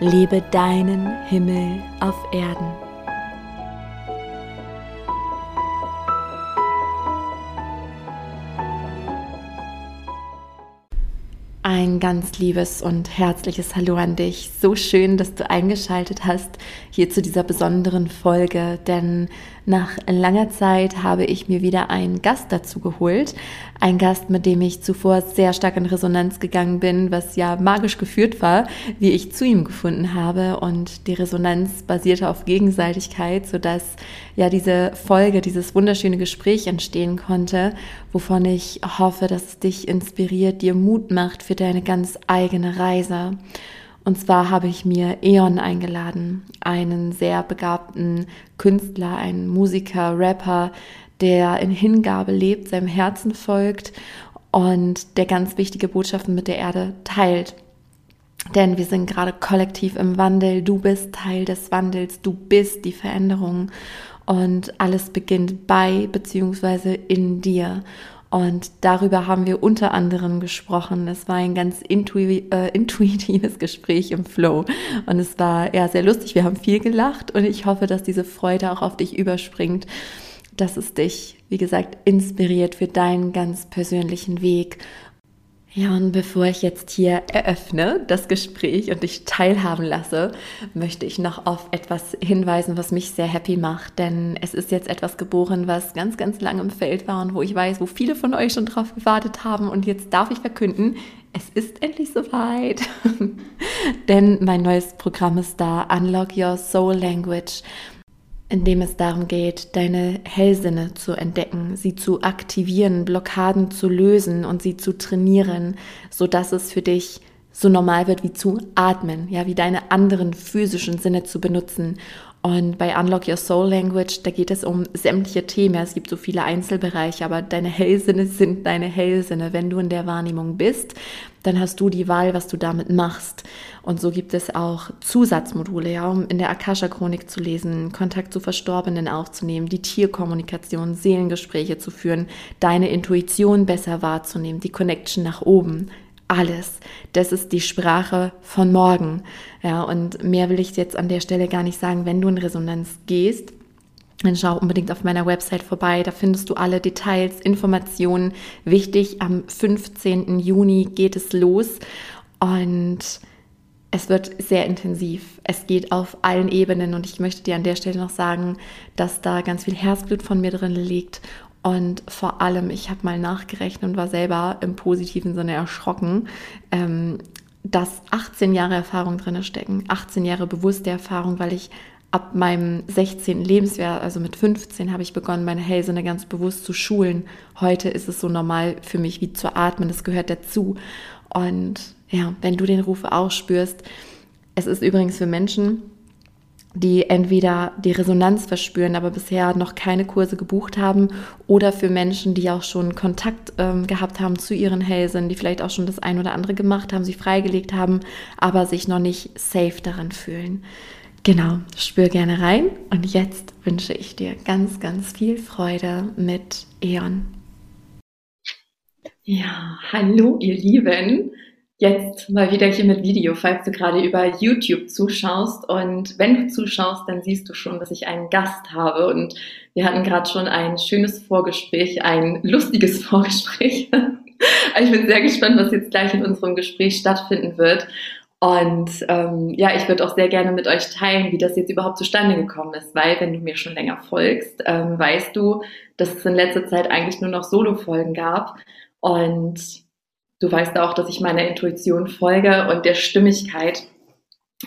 Lebe deinen Himmel auf Erden. Ganz liebes und herzliches Hallo an dich. So schön, dass du eingeschaltet hast hier zu dieser besonderen Folge, denn nach langer Zeit habe ich mir wieder einen Gast dazu geholt. Ein Gast, mit dem ich zuvor sehr stark in Resonanz gegangen bin, was ja magisch geführt war, wie ich zu ihm gefunden habe. Und die Resonanz basierte auf Gegenseitigkeit, sodass ja diese Folge, dieses wunderschöne Gespräch entstehen konnte, wovon ich hoffe, dass es dich inspiriert, dir Mut macht für deine ganz eigene Reise. Und zwar habe ich mir Eon eingeladen, einen sehr begabten Künstler, einen Musiker, Rapper, der in Hingabe lebt, seinem Herzen folgt und der ganz wichtige Botschaften mit der Erde teilt. Denn wir sind gerade kollektiv im Wandel. Du bist Teil des Wandels. Du bist die Veränderung. Und alles beginnt bei beziehungsweise in dir. Und darüber haben wir unter anderem gesprochen. Es war ein ganz intui äh, intuitives Gespräch im Flow. Und es war ja sehr lustig. Wir haben viel gelacht und ich hoffe, dass diese Freude auch auf dich überspringt, dass es dich, wie gesagt, inspiriert für deinen ganz persönlichen Weg ja, und bevor ich jetzt hier eröffne, das Gespräch und dich teilhaben lasse, möchte ich noch auf etwas hinweisen, was mich sehr happy macht. Denn es ist jetzt etwas geboren, was ganz, ganz lange im Feld war und wo ich weiß, wo viele von euch schon drauf gewartet haben. Und jetzt darf ich verkünden, es ist endlich soweit. Denn mein neues Programm ist da, Unlock Your Soul Language in dem es darum geht, deine Hellsinne zu entdecken, sie zu aktivieren, Blockaden zu lösen und sie zu trainieren, so dass es für dich so normal wird wie zu atmen, ja, wie deine anderen physischen Sinne zu benutzen und bei Unlock Your Soul Language, da geht es um sämtliche Themen. Es gibt so viele Einzelbereiche, aber deine Hellsinne sind deine Hellsinne. Wenn du in der Wahrnehmung bist, dann hast du die Wahl, was du damit machst. Und so gibt es auch Zusatzmodule, ja, um in der Akasha-Chronik zu lesen, Kontakt zu Verstorbenen aufzunehmen, die Tierkommunikation, Seelengespräche zu führen, deine Intuition besser wahrzunehmen, die Connection nach oben, alles. Das ist die Sprache von morgen. Ja, und mehr will ich jetzt an der Stelle gar nicht sagen. Wenn du in Resonanz gehst, dann schau unbedingt auf meiner Website vorbei. Da findest du alle Details, Informationen. Wichtig, am 15. Juni geht es los und es wird sehr intensiv. Es geht auf allen Ebenen und ich möchte dir an der Stelle noch sagen, dass da ganz viel Herzblut von mir drin liegt und vor allem, ich habe mal nachgerechnet und war selber im positiven Sinne erschrocken, ähm, dass 18 Jahre Erfahrung drin stecken. 18 Jahre bewusste Erfahrung, weil ich ab meinem 16. Lebensjahr, also mit 15, habe ich begonnen, meine Hellsinne ganz bewusst zu schulen. Heute ist es so normal für mich wie zu atmen, das gehört dazu. Und ja, wenn du den Ruf auch spürst, es ist übrigens für Menschen, die entweder die Resonanz verspüren, aber bisher noch keine Kurse gebucht haben, oder für Menschen, die auch schon Kontakt ähm, gehabt haben zu ihren Hälsen, die vielleicht auch schon das ein oder andere gemacht haben, sie freigelegt haben, aber sich noch nicht safe daran fühlen. Genau, spür gerne rein und jetzt wünsche ich dir ganz, ganz viel Freude mit Eon. Ja, hallo ihr Lieben. Jetzt mal wieder hier mit Video, falls du gerade über YouTube zuschaust. Und wenn du zuschaust, dann siehst du schon, dass ich einen Gast habe. Und wir hatten gerade schon ein schönes Vorgespräch, ein lustiges Vorgespräch. ich bin sehr gespannt, was jetzt gleich in unserem Gespräch stattfinden wird. Und ähm, ja, ich würde auch sehr gerne mit euch teilen, wie das jetzt überhaupt zustande gekommen ist, weil wenn du mir schon länger folgst, ähm, weißt du, dass es in letzter Zeit eigentlich nur noch Solo-Folgen gab. Und Du weißt auch, dass ich meiner Intuition folge und der Stimmigkeit.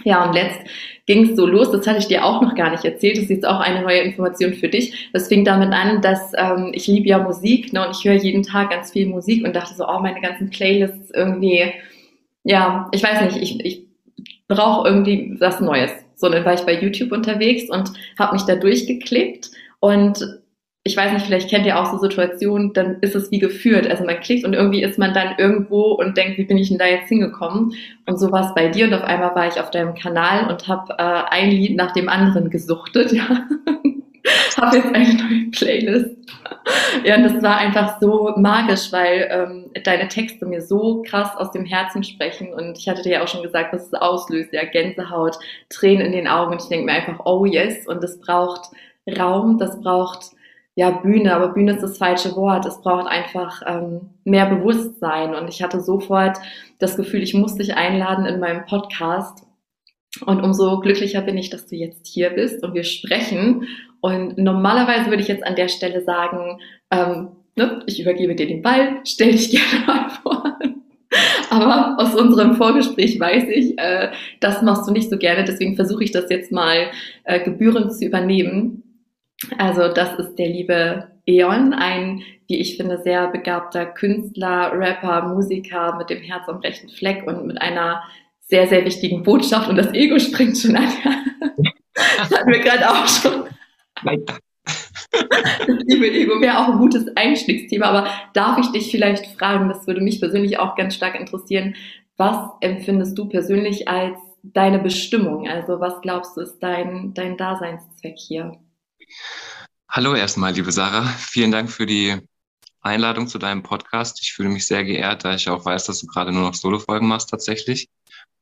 Ja, und letzt ging es so los, das hatte ich dir auch noch gar nicht erzählt, das ist jetzt auch eine neue Information für dich. Das fing damit an, dass ähm, ich liebe ja Musik ne, und ich höre jeden Tag ganz viel Musik und dachte so, oh, meine ganzen Playlists irgendwie, ja, ich weiß nicht, ich, ich brauche irgendwie was Neues. So, dann war ich bei YouTube unterwegs und habe mich da durchgeklickt und ich weiß nicht, vielleicht kennt ihr auch so Situationen, dann ist es wie geführt. Also man klickt und irgendwie ist man dann irgendwo und denkt, wie bin ich denn da jetzt hingekommen? Und so war es bei dir und auf einmal war ich auf deinem Kanal und habe äh, ein Lied nach dem anderen gesuchtet. Ja. Habe jetzt eine neue Playlist. Ja, und das war einfach so magisch, weil ähm, deine Texte mir so krass aus dem Herzen sprechen. Und ich hatte dir ja auch schon gesagt, was es auslöst. Ja, Gänsehaut, Tränen in den Augen. Und ich denke mir einfach, oh yes. Und es braucht Raum, das braucht ja, Bühne, aber Bühne ist das falsche Wort. Es braucht einfach ähm, mehr Bewusstsein. Und ich hatte sofort das Gefühl, ich muss dich einladen in meinem Podcast. Und umso glücklicher bin ich, dass du jetzt hier bist und wir sprechen. Und normalerweise würde ich jetzt an der Stelle sagen, ähm, ne, ich übergebe dir den Ball, stell dich gerne mal vor. Aber aus unserem Vorgespräch weiß ich, äh, das machst du nicht so gerne. Deswegen versuche ich das jetzt mal äh, gebührend zu übernehmen. Also das ist der liebe Eon, ein, wie ich finde, sehr begabter Künstler, Rapper, Musiker mit dem Herz am rechten Fleck und mit einer sehr, sehr wichtigen Botschaft und das Ego springt schon an. das hatten wir gerade auch schon. Das liebe Ego wäre auch ein gutes Einstiegsthema, aber darf ich dich vielleicht fragen, das würde mich persönlich auch ganz stark interessieren, was empfindest du persönlich als deine Bestimmung? Also was glaubst du ist dein, dein Daseinszweck hier? Hallo erstmal, liebe Sarah. Vielen Dank für die Einladung zu deinem Podcast. Ich fühle mich sehr geehrt, da ich auch weiß, dass du gerade nur noch Solo-Folgen machst tatsächlich.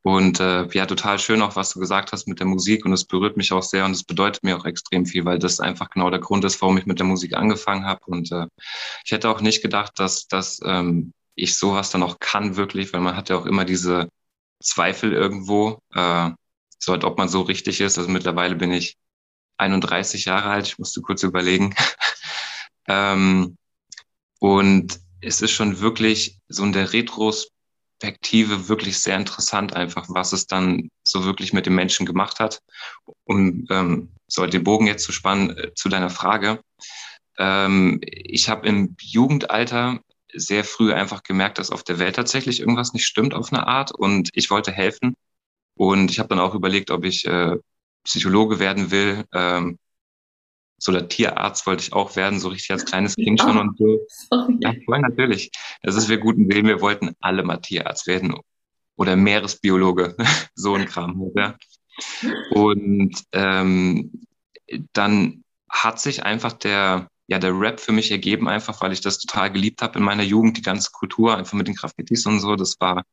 Und äh, ja, total schön auch, was du gesagt hast mit der Musik. Und es berührt mich auch sehr und es bedeutet mir auch extrem viel, weil das einfach genau der Grund ist, warum ich mit der Musik angefangen habe. Und äh, ich hätte auch nicht gedacht, dass, dass ähm, ich sowas dann auch kann, wirklich, weil man hat ja auch immer diese Zweifel irgendwo, äh, so als ob man so richtig ist. Also mittlerweile bin ich 31 Jahre alt, ich musste kurz überlegen. ähm, und es ist schon wirklich so in der Retrospektive wirklich sehr interessant, einfach, was es dann so wirklich mit dem Menschen gemacht hat. Um ähm, so den Bogen jetzt zu spannen äh, zu deiner Frage. Ähm, ich habe im Jugendalter sehr früh einfach gemerkt, dass auf der Welt tatsächlich irgendwas nicht stimmt auf eine Art und ich wollte helfen. Und ich habe dann auch überlegt, ob ich äh, Psychologe werden will. Ähm, so der Tierarzt wollte ich auch werden, so richtig als kleines Kind schon und so. Sorry. Ja, voll natürlich. Das ist wir guten Willen. Wir wollten alle mal Tierarzt werden oder Meeresbiologe, so ein Kram. Ja. Und ähm, dann hat sich einfach der, ja, der Rap für mich ergeben, einfach weil ich das total geliebt habe in meiner Jugend, die ganze Kultur, einfach mit den Graffitis und so. Das war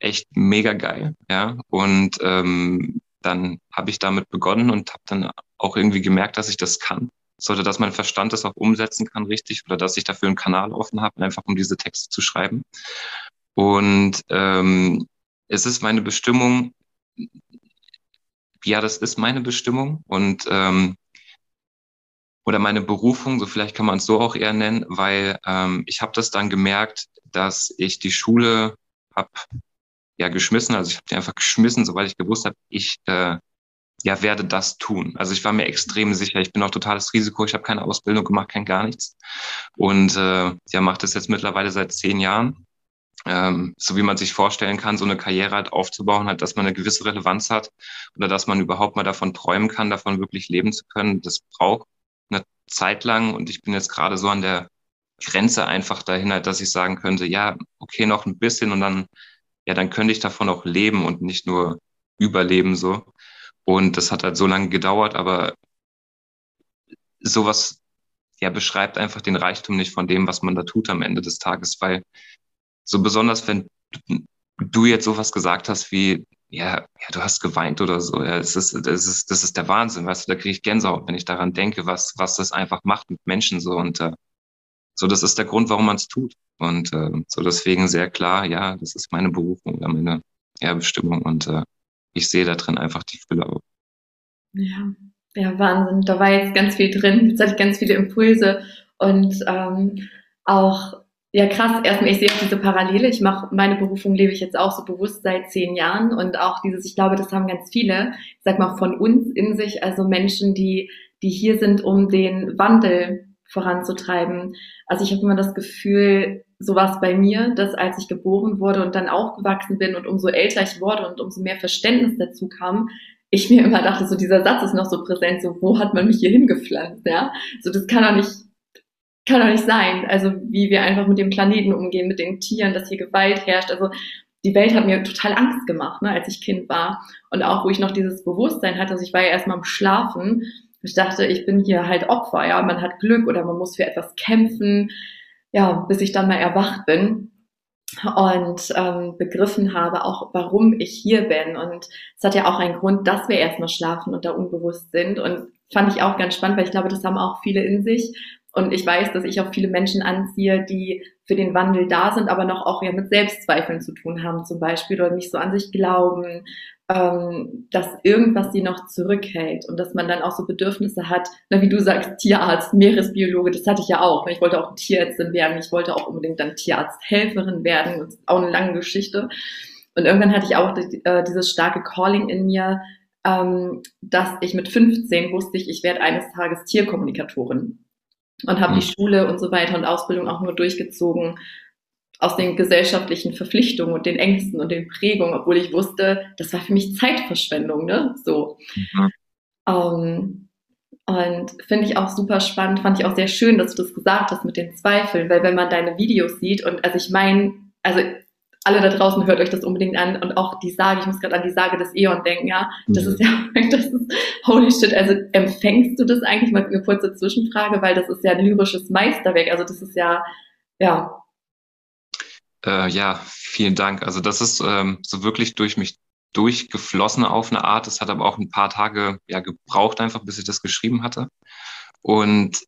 echt mega geil, ja. Und ähm, dann habe ich damit begonnen und habe dann auch irgendwie gemerkt, dass ich das kann. Sollte, dass mein Verstand das auch umsetzen kann, richtig, oder dass ich dafür einen Kanal offen habe, einfach um diese Texte zu schreiben. Und ähm, es ist meine Bestimmung, ja, das ist meine Bestimmung und ähm, oder meine Berufung, so vielleicht kann man es so auch eher nennen, weil ähm, ich habe das dann gemerkt, dass ich die Schule habe ja geschmissen. Also ich habe die einfach geschmissen, sobald ich gewusst habe, ich äh, ja werde das tun. Also ich war mir extrem sicher. Ich bin auch totales Risiko. Ich habe keine Ausbildung gemacht, kein gar nichts. Und äh, ja, mache das jetzt mittlerweile seit zehn Jahren. Ähm, so wie man sich vorstellen kann, so eine Karriere halt aufzubauen, halt, dass man eine gewisse Relevanz hat oder dass man überhaupt mal davon träumen kann, davon wirklich leben zu können. Das braucht eine Zeit lang und ich bin jetzt gerade so an der Grenze einfach dahin, halt, dass ich sagen könnte, ja, okay, noch ein bisschen und dann ja, dann könnte ich davon auch leben und nicht nur überleben so. Und das hat halt so lange gedauert, aber sowas ja beschreibt einfach den Reichtum nicht von dem, was man da tut am Ende des Tages, weil so besonders wenn du jetzt sowas gesagt hast wie ja, ja, du hast geweint oder so. Ja, es ist, das ist, das ist der Wahnsinn, weißt du, da kriege ich Gänsehaut, wenn ich daran denke, was, was das einfach macht mit Menschen so. Und äh, so, das ist der Grund, warum man es tut. Und äh, so deswegen sehr klar, ja, das ist meine Berufung meine ja, Bestimmung. Und äh, ich sehe da drin einfach die Fülle. Ja, ja, Wahnsinn. Da war jetzt ganz viel drin. Jetzt hatte ich ganz viele Impulse und ähm, auch ja, krass. Erstmal, ich sehe auch diese Parallele. Ich mache meine Berufung lebe ich jetzt auch so bewusst seit zehn Jahren und auch dieses, ich glaube, das haben ganz viele, ich sag mal, von uns in sich, also Menschen, die, die hier sind, um den Wandel voranzutreiben. Also ich habe immer das Gefühl, so war es bei mir, dass als ich geboren wurde und dann aufgewachsen bin und umso älter ich wurde und umso mehr Verständnis dazu kam, ich mir immer dachte, so dieser Satz ist noch so präsent, so wo hat man mich hier hingepflanzt, ja? So das kann doch nicht, kann doch nicht sein. Also wie wir einfach mit dem Planeten umgehen, mit den Tieren, dass hier Gewalt herrscht. Also die Welt hat mir total Angst gemacht, ne, als ich Kind war. Und auch, wo ich noch dieses Bewusstsein hatte, also ich war ja erstmal am Schlafen. Ich dachte, ich bin hier halt Opfer, ja, man hat Glück oder man muss für etwas kämpfen, ja, bis ich dann mal erwacht bin und ähm, begriffen habe, auch warum ich hier bin. Und es hat ja auch einen Grund, dass wir erstmal schlafen und da unbewusst sind. Und fand ich auch ganz spannend, weil ich glaube, das haben auch viele in sich. Und ich weiß, dass ich auch viele Menschen anziehe, die für den Wandel da sind, aber noch auch ja mit Selbstzweifeln zu tun haben zum Beispiel oder nicht so an sich glauben, ähm, dass irgendwas sie noch zurückhält und dass man dann auch so Bedürfnisse hat, na, wie du sagst, Tierarzt, Meeresbiologe, das hatte ich ja auch. Ich wollte auch Tierärztin werden, ich wollte auch unbedingt dann Tierarzthelferin werden, das ist auch eine lange Geschichte. Und irgendwann hatte ich auch äh, dieses starke Calling in mir, ähm, dass ich mit 15 wusste ich, ich werde eines Tages Tierkommunikatorin und habe mhm. die Schule und so weiter und Ausbildung auch nur durchgezogen aus den gesellschaftlichen Verpflichtungen und den Ängsten und den Prägungen, obwohl ich wusste, das war für mich Zeitverschwendung, ne? So. Mhm. Ähm, und finde ich auch super spannend, fand ich auch sehr schön, dass du das gesagt hast mit den Zweifeln, weil wenn man deine Videos sieht und also ich meine, also alle da draußen hört euch das unbedingt an und auch die Sage, ich muss gerade an die Sage des Eon denken, ja, das mhm. ist ja, das ist holy shit, also empfängst du das eigentlich mal eine kurze Zwischenfrage, weil das ist ja ein lyrisches Meisterwerk, also das ist ja, ja. Äh, ja, vielen Dank. Also das ist ähm, so wirklich durch mich durchgeflossen auf eine Art. Es hat aber auch ein paar Tage ja gebraucht einfach, bis ich das geschrieben hatte. Und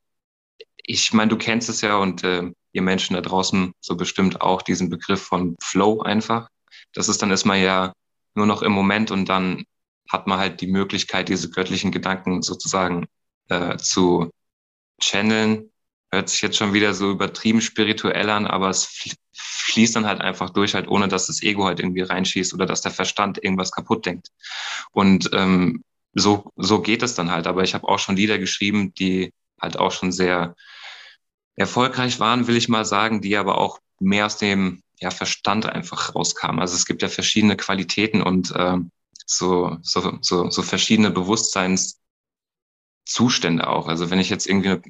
ich meine, du kennst es ja und äh, ihr Menschen da draußen so bestimmt auch diesen Begriff von Flow einfach. Das ist dann erstmal ja nur noch im Moment und dann hat man halt die Möglichkeit, diese göttlichen Gedanken sozusagen äh, zu channeln. Hört sich jetzt schon wieder so übertrieben spirituell an, aber es fließt dann halt einfach durch, halt ohne dass das Ego halt irgendwie reinschießt oder dass der Verstand irgendwas kaputt denkt. Und ähm, so, so geht es dann halt. Aber ich habe auch schon Lieder geschrieben, die halt auch schon sehr erfolgreich waren, will ich mal sagen, die aber auch mehr aus dem ja, Verstand einfach rauskamen. Also es gibt ja verschiedene Qualitäten und äh, so, so, so, so verschiedene Bewusstseinszustände auch. Also wenn ich jetzt irgendwie eine,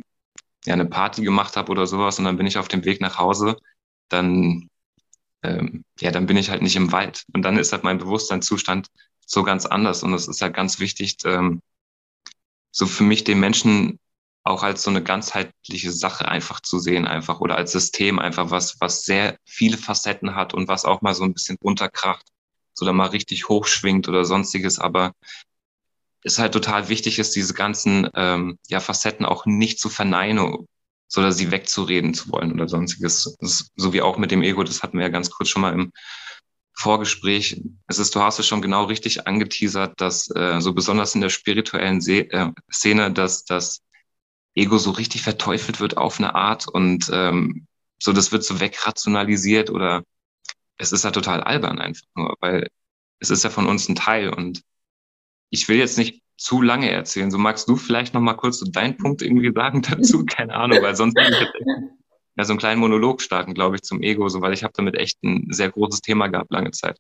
ja, eine Party gemacht habe oder sowas und dann bin ich auf dem Weg nach Hause, dann, ähm, ja, dann bin ich halt nicht im Wald. Und dann ist halt mein Bewusstseinszustand so ganz anders. Und es ist halt ganz wichtig, ähm, so für mich den Menschen auch als so eine ganzheitliche Sache einfach zu sehen, einfach oder als System einfach was, was sehr viele Facetten hat und was auch mal so ein bisschen runterkracht oder mal richtig hochschwingt oder sonstiges, aber es halt total wichtig ist, diese ganzen ähm, ja, Facetten auch nicht zu verneinen oder sie wegzureden zu wollen oder sonstiges. so wie auch mit dem Ego, das hatten wir ja ganz kurz schon mal im Vorgespräch. Es ist, du hast es schon genau richtig angeteasert, dass äh, so besonders in der spirituellen Se äh, Szene, dass das Ego so richtig verteufelt wird auf eine Art und ähm, so, das wird so wegrationalisiert oder es ist ja total albern einfach nur, weil es ist ja von uns ein Teil und ich will jetzt nicht zu lange erzählen. So magst du vielleicht noch mal kurz so deinen Punkt irgendwie sagen dazu? Keine Ahnung, weil sonst würde ich jetzt ja, so einen kleinen Monolog starten, glaube ich, zum Ego, so, weil ich habe damit echt ein sehr großes Thema gehabt lange Zeit.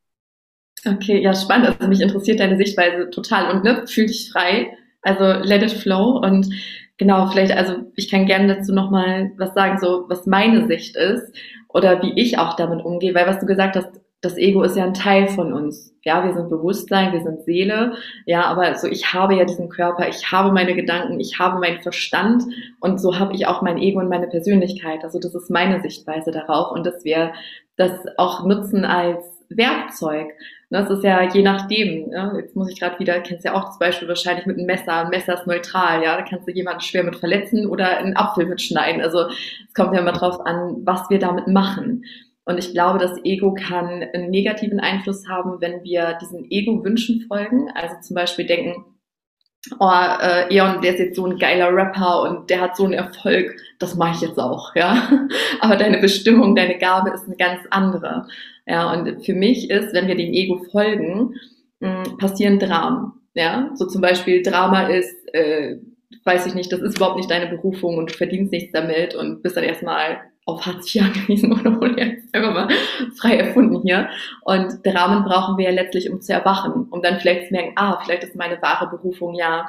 Okay, ja, spannend. Also mich interessiert deine Sichtweise total und ne, fühl dich frei. Also let it flow und Genau, vielleicht, also ich kann gerne dazu nochmal was sagen, so was meine Sicht ist oder wie ich auch damit umgehe, weil was du gesagt hast, das Ego ist ja ein Teil von uns. Ja, wir sind Bewusstsein, wir sind Seele. Ja, aber so ich habe ja diesen Körper, ich habe meine Gedanken, ich habe meinen Verstand und so habe ich auch mein Ego und meine Persönlichkeit. Also das ist meine Sichtweise darauf und dass wir das auch nutzen als Werkzeug. Das ist ja je nachdem. Ja, jetzt muss ich gerade wieder, kennst ja auch das Beispiel wahrscheinlich mit einem Messer. Ein Messer ist neutral, ja. Da kannst du jemanden schwer mit verletzen oder einen Apfel mitschneiden. Also es kommt ja immer drauf an, was wir damit machen. Und ich glaube, das Ego kann einen negativen Einfluss haben, wenn wir diesen Ego-Wünschen folgen. Also zum Beispiel denken, oh, äh, Eon, der ist jetzt so ein geiler Rapper und der hat so einen Erfolg, das mache ich jetzt auch, ja. Aber deine Bestimmung, deine Gabe ist eine ganz andere. Ja, und für mich ist, wenn wir dem Ego folgen, mh, passieren Dramen. Ja, so zum Beispiel Drama ist, äh, weiß ich nicht, das ist überhaupt nicht deine Berufung und du verdienst nichts damit und bist dann erstmal auf Hartz IV angewiesen oder jetzt einfach mal frei erfunden hier. Und der Rahmen brauchen wir ja letztlich, um zu erwachen, um dann vielleicht zu merken, ah, vielleicht ist meine wahre Berufung ja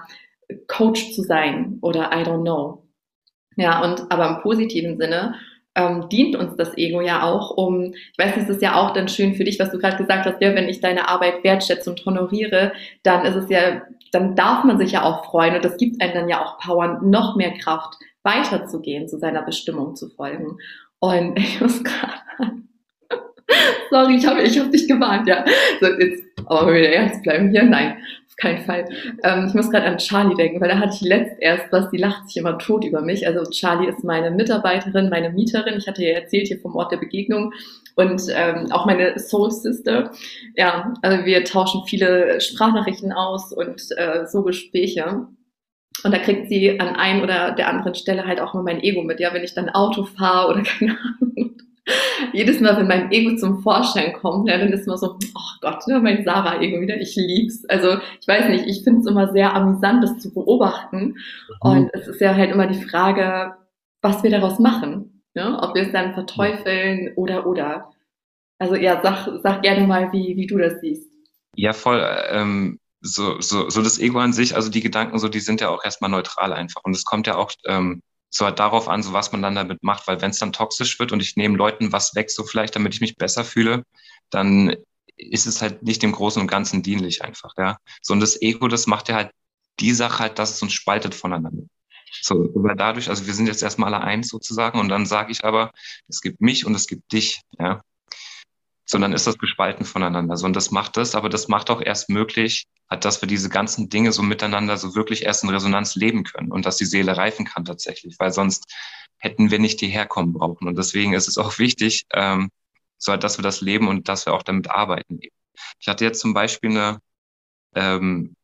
Coach zu sein oder I don't know. Ja, und aber im positiven Sinne ähm, dient uns das Ego ja auch, um, ich weiß nicht, es ist ja auch dann schön für dich, was du gerade gesagt hast, ja, wenn ich deine Arbeit wertschätze und honoriere, dann ist es ja, dann darf man sich ja auch freuen und das gibt einem dann ja auch Power, noch mehr Kraft, weiterzugehen, zu seiner Bestimmung zu folgen. Und ich muss gerade Sorry, ich habe ich hab dich gewarnt, ja. So, jetzt, aber wieder ernst bleiben hier. Nein, auf keinen Fall. Ähm, ich muss gerade an Charlie denken, weil da hatte ich letzt erst was, die lacht sich immer tot über mich. Also Charlie ist meine Mitarbeiterin, meine Mieterin. Ich hatte ja erzählt hier vom Ort der Begegnung und ähm, auch meine Soul Sister. Ja, also wir tauschen viele Sprachnachrichten aus und äh, so Gespräche. Und da kriegt sie an ein oder der anderen Stelle halt auch mal mein Ego mit. Ja, wenn ich dann Auto fahre oder keine Ahnung jedes Mal, wenn mein Ego zum Vorschein kommt, ja, dann ist immer so, oh Gott, ne, mein Sarah-Ego wieder, ich lieb's. Also ich weiß nicht, ich finde es immer sehr amüsant, das zu beobachten. Mhm. Und es ist ja halt immer die Frage, was wir daraus machen. Ne? Ob wir es dann verteufeln oder oder. Also ja, sag, sag gerne mal, wie, wie du das siehst. Ja, voll. Ähm, so, so, so das Ego an sich, also die Gedanken, so, die sind ja auch erstmal neutral einfach. Und es kommt ja auch ähm, so halt darauf an, so was man dann damit macht, weil wenn es dann toxisch wird und ich nehme Leuten was weg, so vielleicht, damit ich mich besser fühle, dann ist es halt nicht dem Großen und Ganzen dienlich einfach, ja. So und das Ego, das macht ja halt die Sache halt, dass es uns spaltet voneinander. So, weil dadurch, also wir sind jetzt erstmal alle eins sozusagen und dann sage ich aber, es gibt mich und es gibt dich, ja sondern ist das gespalten voneinander. So, und das macht das, aber das macht auch erst möglich, hat, dass wir diese ganzen Dinge so miteinander so wirklich erst in Resonanz leben können und dass die Seele reifen kann tatsächlich, weil sonst hätten wir nicht hierher kommen brauchen. Und deswegen ist es auch wichtig, ähm, so dass wir das leben und dass wir auch damit arbeiten. Ich hatte jetzt zum Beispiel eine ähm,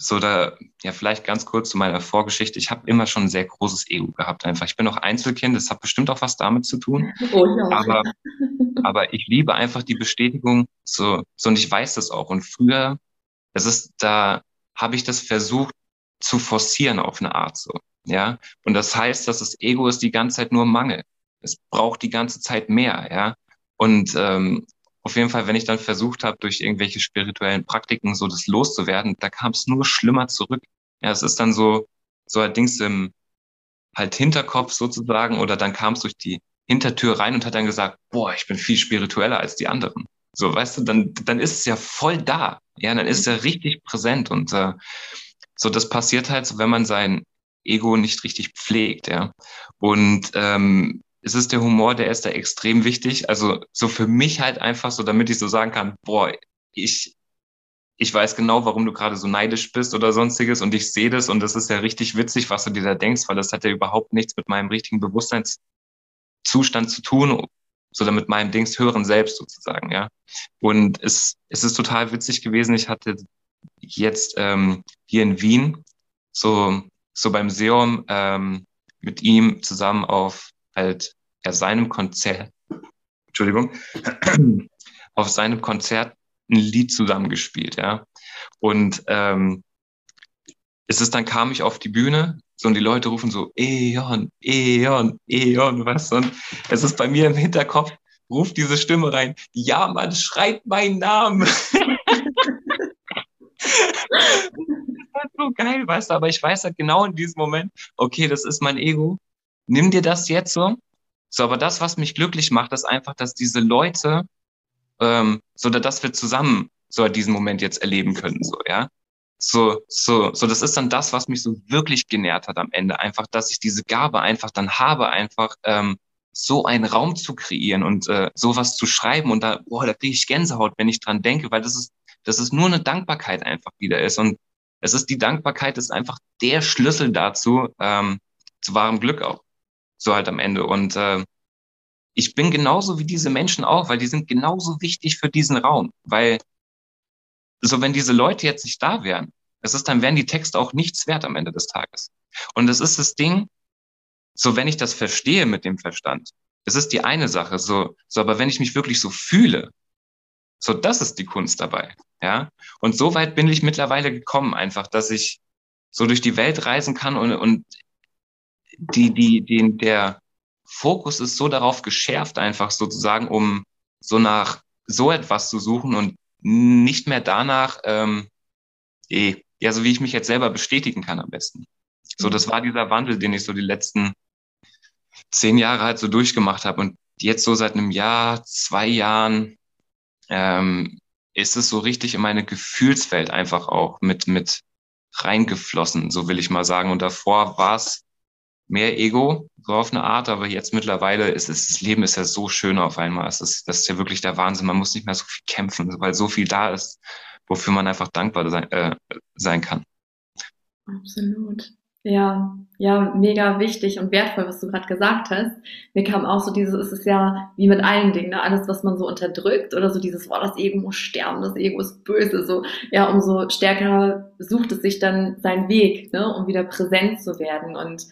so da, ja, vielleicht ganz kurz zu meiner Vorgeschichte. Ich habe immer schon ein sehr großes Ego gehabt einfach. Ich bin auch Einzelkind, das hat bestimmt auch was damit zu tun. Oh, ja. Aber, aber ich liebe einfach die Bestätigung, so, so und ich weiß das auch. Und früher, das ist, da habe ich das versucht zu forcieren auf eine Art so. Ja. Und das heißt, dass das Ego ist die ganze Zeit nur Mangel. Es braucht die ganze Zeit mehr, ja. Und ähm, auf jeden Fall, wenn ich dann versucht habe, durch irgendwelche spirituellen Praktiken so das loszuwerden, da kam es nur schlimmer zurück. Ja, es ist dann so, so allerdings im halt Hinterkopf sozusagen, oder dann kam es durch die Hintertür rein und hat dann gesagt, boah, ich bin viel spiritueller als die anderen. So, weißt du, dann, dann ist es ja voll da. Ja, dann ist es ja richtig präsent und äh, so, das passiert halt so, wenn man sein Ego nicht richtig pflegt, ja. Und ähm, es ist der Humor, der ist da extrem wichtig. Also so für mich halt einfach so, damit ich so sagen kann, boah, ich, ich weiß genau, warum du gerade so neidisch bist oder sonstiges und ich sehe das und das ist ja richtig witzig, was du dir da denkst, weil das hat ja überhaupt nichts mit meinem richtigen Bewusstseinszustand zu tun, sondern mit meinem Dings hören selbst sozusagen, ja. Und es, es ist total witzig gewesen. Ich hatte jetzt ähm, hier in Wien so, so beim Seum ähm, mit ihm zusammen auf halt er seinem Konzert, Entschuldigung, auf seinem Konzert ein Lied zusammengespielt, ja. Und ähm, es ist dann kam ich auf die Bühne, so und die Leute rufen so Eon, Eon, Eon, was und es ist bei mir im Hinterkopf ruft diese Stimme rein. Ja, man schreit meinen Namen. so geil, weißt du, aber ich weiß halt genau in diesem Moment, okay, das ist mein Ego nimm dir das jetzt so. So, aber das, was mich glücklich macht, ist einfach, dass diese Leute, ähm, so dass wir zusammen so diesen Moment jetzt erleben können, so, ja. So, so, so, das ist dann das, was mich so wirklich genährt hat am Ende. Einfach, dass ich diese Gabe einfach dann habe, einfach ähm, so einen Raum zu kreieren und äh, sowas zu schreiben. Und da, boah, da kriege ich Gänsehaut, wenn ich dran denke, weil das ist, das ist nur eine Dankbarkeit einfach wieder ist. Und es ist die Dankbarkeit, ist einfach der Schlüssel dazu, ähm, zu wahrem Glück auch. So halt am Ende. Und äh, ich bin genauso wie diese Menschen auch, weil die sind genauso wichtig für diesen Raum. Weil so, wenn diese Leute jetzt nicht da wären, es ist, dann wären die Texte auch nichts wert am Ende des Tages. Und es ist das Ding, so wenn ich das verstehe mit dem Verstand, es ist die eine Sache, so, so, aber wenn ich mich wirklich so fühle, so, das ist die Kunst dabei, ja. Und so weit bin ich mittlerweile gekommen, einfach, dass ich so durch die Welt reisen kann und, und die, die, die, der Fokus ist so darauf geschärft, einfach sozusagen, um so nach so etwas zu suchen und nicht mehr danach, ähm, eh, ja, so wie ich mich jetzt selber bestätigen kann am besten. So, das war dieser Wandel, den ich so die letzten zehn Jahre halt so durchgemacht habe. Und jetzt so seit einem Jahr, zwei Jahren, ähm, ist es so richtig in meine Gefühlswelt einfach auch mit, mit reingeflossen, so will ich mal sagen. Und davor war es mehr Ego, so auf eine Art, aber jetzt mittlerweile ist es, das Leben ist ja so schön auf einmal. Es ist, das ist ja wirklich der Wahnsinn. Man muss nicht mehr so viel kämpfen, weil so viel da ist, wofür man einfach dankbar sein, äh, sein kann. Absolut. Ja, ja, mega wichtig und wertvoll, was du gerade gesagt hast. Mir kam auch so dieses, es ist ja wie mit allen Dingen, ne? alles, was man so unterdrückt oder so dieses, oh, das Ego muss sterben, das Ego ist böse, so, ja, umso stärker sucht es sich dann seinen Weg, ne, um wieder präsent zu werden. Und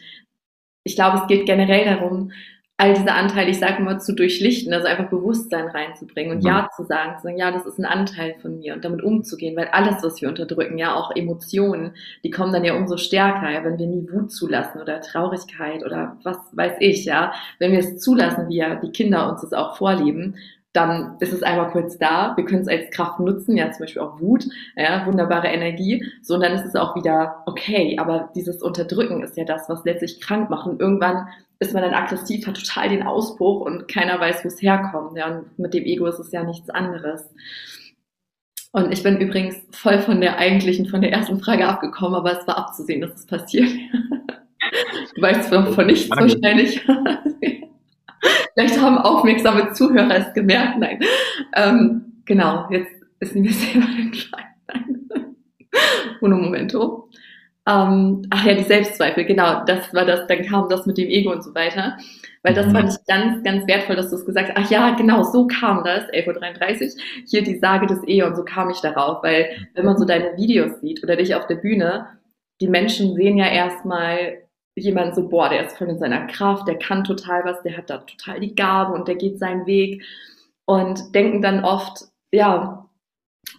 ich glaube, es geht generell darum, all diese Anteile, ich sage immer, zu durchlichten, also einfach Bewusstsein reinzubringen und mhm. Ja zu sagen, zu sagen, ja, das ist ein Anteil von mir und damit umzugehen, weil alles, was wir unterdrücken, ja auch Emotionen, die kommen dann ja umso stärker, ja, wenn wir nie Wut zulassen oder Traurigkeit oder was weiß ich, ja, wenn wir es zulassen, wie ja die Kinder uns das auch vorleben, dann ist es einmal kurz da. Wir können es als Kraft nutzen, ja, zum Beispiel auch Wut, ja, wunderbare Energie. So, und dann ist es auch wieder okay. Aber dieses Unterdrücken ist ja das, was letztlich krank macht. Und irgendwann ist man dann aggressiv, hat total den Ausbruch und keiner weiß, wo es herkommt. Ja, und mit dem Ego ist es ja nichts anderes. Und ich bin übrigens voll von der eigentlichen, von der ersten Frage abgekommen, aber es war abzusehen, dass es passiert. du weißt von nichts wahrscheinlich. Vielleicht haben aufmerksame Zuhörer es gemerkt. Nein. Ähm, genau, jetzt ist mir selber entscheidend. Uno momento. Ähm, ach ja, die Selbstzweifel, genau, das war das, dann kam das mit dem Ego und so weiter. Weil das mhm. fand ich ganz, ganz wertvoll, dass du es gesagt hast. Ach ja, genau, so kam das, 11.33 Uhr, hier die Sage des Eon, so kam ich darauf. Weil wenn man so deine Videos sieht oder dich auf der Bühne, die Menschen sehen ja erstmal jemand so, boah, der ist voll in seiner Kraft, der kann total was, der hat da total die Gabe und der geht seinen Weg und denken dann oft, ja,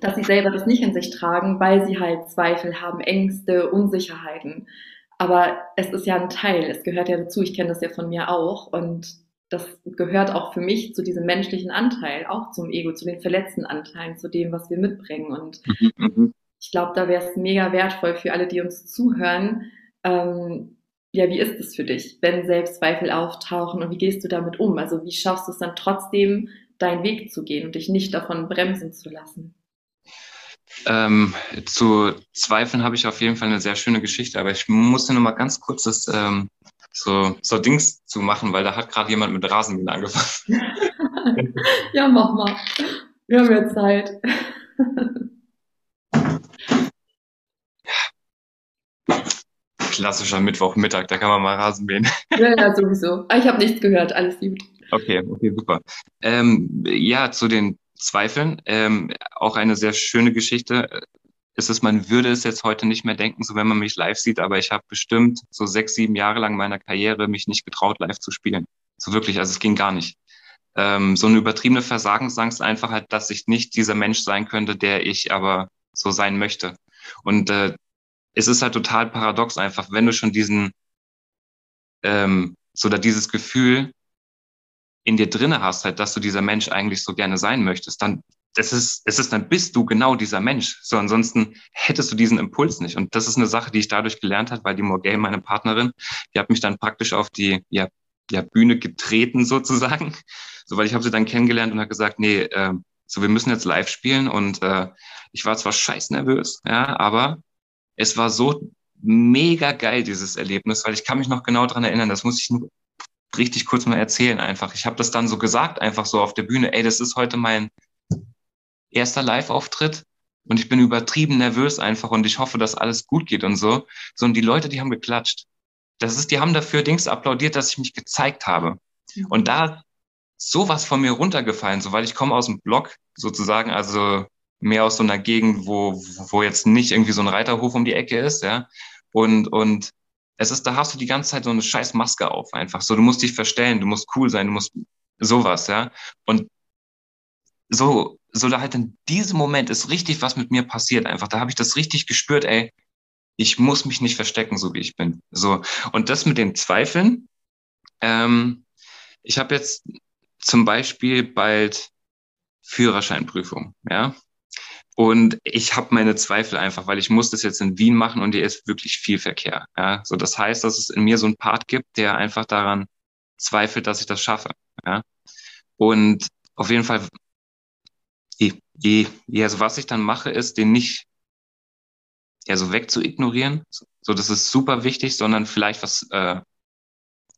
dass sie selber das nicht in sich tragen, weil sie halt Zweifel haben, Ängste, Unsicherheiten. Aber es ist ja ein Teil, es gehört ja dazu, ich kenne das ja von mir auch und das gehört auch für mich zu diesem menschlichen Anteil, auch zum Ego, zu den verletzten Anteilen, zu dem, was wir mitbringen. Und mhm, mhm. ich glaube, da wäre es mega wertvoll für alle, die uns zuhören, ähm, ja, wie ist es für dich, wenn Selbstzweifel auftauchen und wie gehst du damit um? Also wie schaffst du es dann trotzdem, deinen Weg zu gehen und dich nicht davon bremsen zu lassen? Ähm, zu Zweifeln habe ich auf jeden Fall eine sehr schöne Geschichte, aber ich muss nur mal ganz kurz das ähm, so, so Dings zu machen, weil da hat gerade jemand mit Rasenmähen angefangen. ja, mach mal. Wir haben ja Zeit. klassischer Mittwochmittag, da kann man mal Rasen mähen. Ja, ja, sowieso. Ah, ich habe nichts gehört, alles gut. Okay, okay, super. Ähm, ja, zu den Zweifeln, ähm, auch eine sehr schöne Geschichte. Ist es, man würde es jetzt heute nicht mehr denken, so wenn man mich live sieht, aber ich habe bestimmt so sechs, sieben Jahre lang meiner Karriere mich nicht getraut, live zu spielen. So wirklich, also es ging gar nicht. Ähm, so eine übertriebene Versagensangst einfach halt, dass ich nicht dieser Mensch sein könnte, der ich aber so sein möchte. Und äh, es ist halt total paradox einfach, wenn du schon diesen, ähm, so da dieses Gefühl in dir drinne hast, halt, dass du dieser Mensch eigentlich so gerne sein möchtest, dann es ist, es ist, dann bist du genau dieser Mensch. So, ansonsten hättest du diesen Impuls nicht. Und das ist eine Sache, die ich dadurch gelernt habe, weil die Morgane, meine Partnerin, die hat mich dann praktisch auf die ja, ja, Bühne getreten sozusagen. So, weil ich habe sie dann kennengelernt und hat gesagt, nee, äh, so wir müssen jetzt live spielen. Und äh, ich war zwar scheiß nervös, ja, aber es war so mega geil, dieses Erlebnis, weil ich kann mich noch genau dran erinnern, das muss ich nur richtig kurz mal erzählen einfach. Ich habe das dann so gesagt, einfach so auf der Bühne, ey, das ist heute mein erster Live-Auftritt und ich bin übertrieben nervös einfach und ich hoffe, dass alles gut geht und so. So, und die Leute, die haben geklatscht. Das ist, die haben dafür Dings applaudiert, dass ich mich gezeigt habe. Und da sowas von mir runtergefallen, so weil ich komme aus dem Blog sozusagen, also mehr aus so einer Gegend, wo, wo jetzt nicht irgendwie so ein Reiterhof um die Ecke ist, ja. Und, und es ist, da hast du die ganze Zeit so eine scheiß Maske auf, einfach. So, du musst dich verstellen, du musst cool sein, du musst sowas, ja. Und so, so da halt in diesem Moment ist richtig was mit mir passiert, einfach. Da habe ich das richtig gespürt, ey. ich muss mich nicht verstecken, so wie ich bin. So. Und das mit den Zweifeln, ähm, ich habe jetzt zum Beispiel bald Führerscheinprüfung, ja. Und ich habe meine Zweifel einfach, weil ich muss das jetzt in Wien machen und hier ist wirklich viel Verkehr. Ja? So, das heißt, dass es in mir so einen Part gibt, der einfach daran zweifelt, dass ich das schaffe. Ja? Und auf jeden Fall, je, je, also was ich dann mache, ist, den nicht ja, so weg zu ignorieren. So, das ist super wichtig, sondern vielleicht was äh,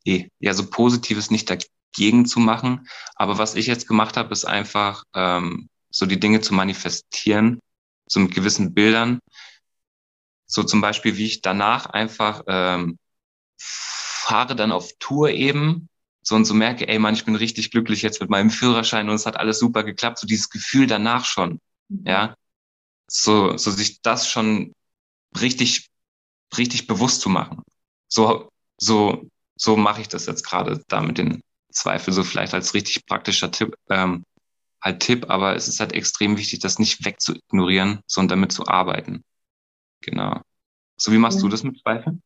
ja so Positives nicht dagegen zu machen. Aber was ich jetzt gemacht habe, ist einfach ähm, so die Dinge zu manifestieren, so mit gewissen Bildern. So zum Beispiel, wie ich danach einfach ähm, fahre dann auf Tour eben so und so merke, ey Mann, ich bin richtig glücklich jetzt mit meinem Führerschein und es hat alles super geklappt. So dieses Gefühl danach schon, mhm. ja. So, so sich das schon richtig, richtig bewusst zu machen. So, so, so mache ich das jetzt gerade da mit den Zweifeln, so vielleicht als richtig praktischer Tipp. Ähm, halt Tipp, aber es ist halt extrem wichtig, das nicht wegzuignorieren, sondern damit zu arbeiten. Genau. So wie machst ja. du das mit Zweifeln?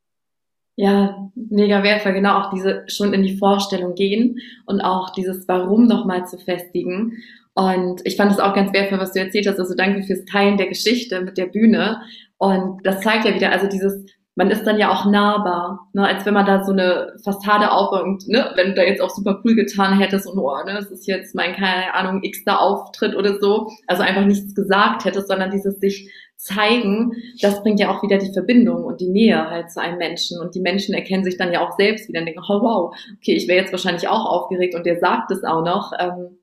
Ja, mega wertvoll, genau auch diese schon in die Vorstellung gehen und auch dieses Warum nochmal zu festigen. Und ich fand es auch ganz wertvoll, was du erzählt hast. Also danke fürs Teilen der Geschichte mit der Bühne. Und das zeigt ja wieder, also dieses man ist dann ja auch nahbar, ne, als wenn man da so eine Fassade aufbaut und ne, wenn du da jetzt auch super cool getan hättest und oh, ne, das ist jetzt mein, keine Ahnung, x-ter Auftritt oder so, also einfach nichts gesagt hättest, sondern dieses sich zeigen, das bringt ja auch wieder die Verbindung und die Nähe halt zu einem Menschen. Und die Menschen erkennen sich dann ja auch selbst wieder und denken, oh wow, okay, ich wäre jetzt wahrscheinlich auch aufgeregt und der sagt es auch noch, ähm,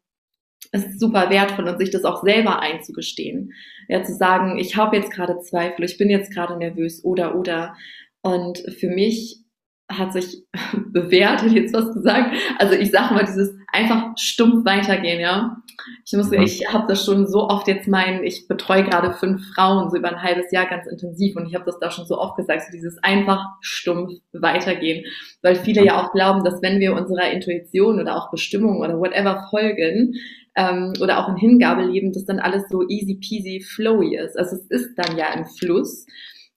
es ist super wertvoll und sich das auch selber einzugestehen. Ja, zu sagen, ich habe jetzt gerade Zweifel, ich bin jetzt gerade nervös oder oder. Und für mich hat sich bewährt, hätte jetzt was gesagt. Also ich sage mal dieses einfach stumpf weitergehen, ja. Ich muss, mhm. ich habe das schon so oft jetzt meinen, ich betreue gerade fünf Frauen so über ein halbes Jahr ganz intensiv und ich habe das da schon so oft gesagt, so dieses einfach stumpf weitergehen, weil viele ja auch glauben, dass wenn wir unserer Intuition oder auch Bestimmung oder whatever folgen, ähm, oder auch in Hingabeleben, dass dann alles so easy peasy flowy ist. Also es ist dann ja im Fluss.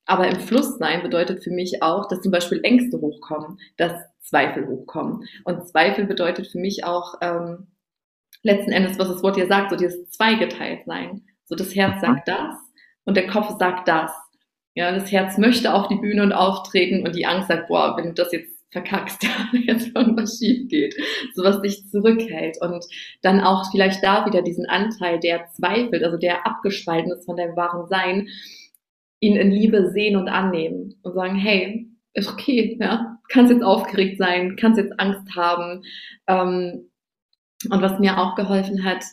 Aber im Fluss sein bedeutet für mich auch, dass zum Beispiel Ängste hochkommen, dass Zweifel hochkommen. Und Zweifel bedeutet für mich auch ähm, letzten Endes, was das Wort hier sagt, so dieses zweigeteilt sein. So das Herz sagt das und der Kopf sagt das. Ja, das Herz möchte auf die Bühne und auftreten und die Angst sagt, boah, wenn du das jetzt verkackst, jetzt irgendwas schief geht, sowas dich zurückhält und dann auch vielleicht da wieder diesen Anteil, der zweifelt, also der abgespalten ist von deinem wahren Sein, ihn in Liebe sehen und annehmen und sagen, hey, ist okay, ja, kannst jetzt aufgeregt sein, kannst jetzt Angst haben. Ähm, und was mir auch geholfen hat,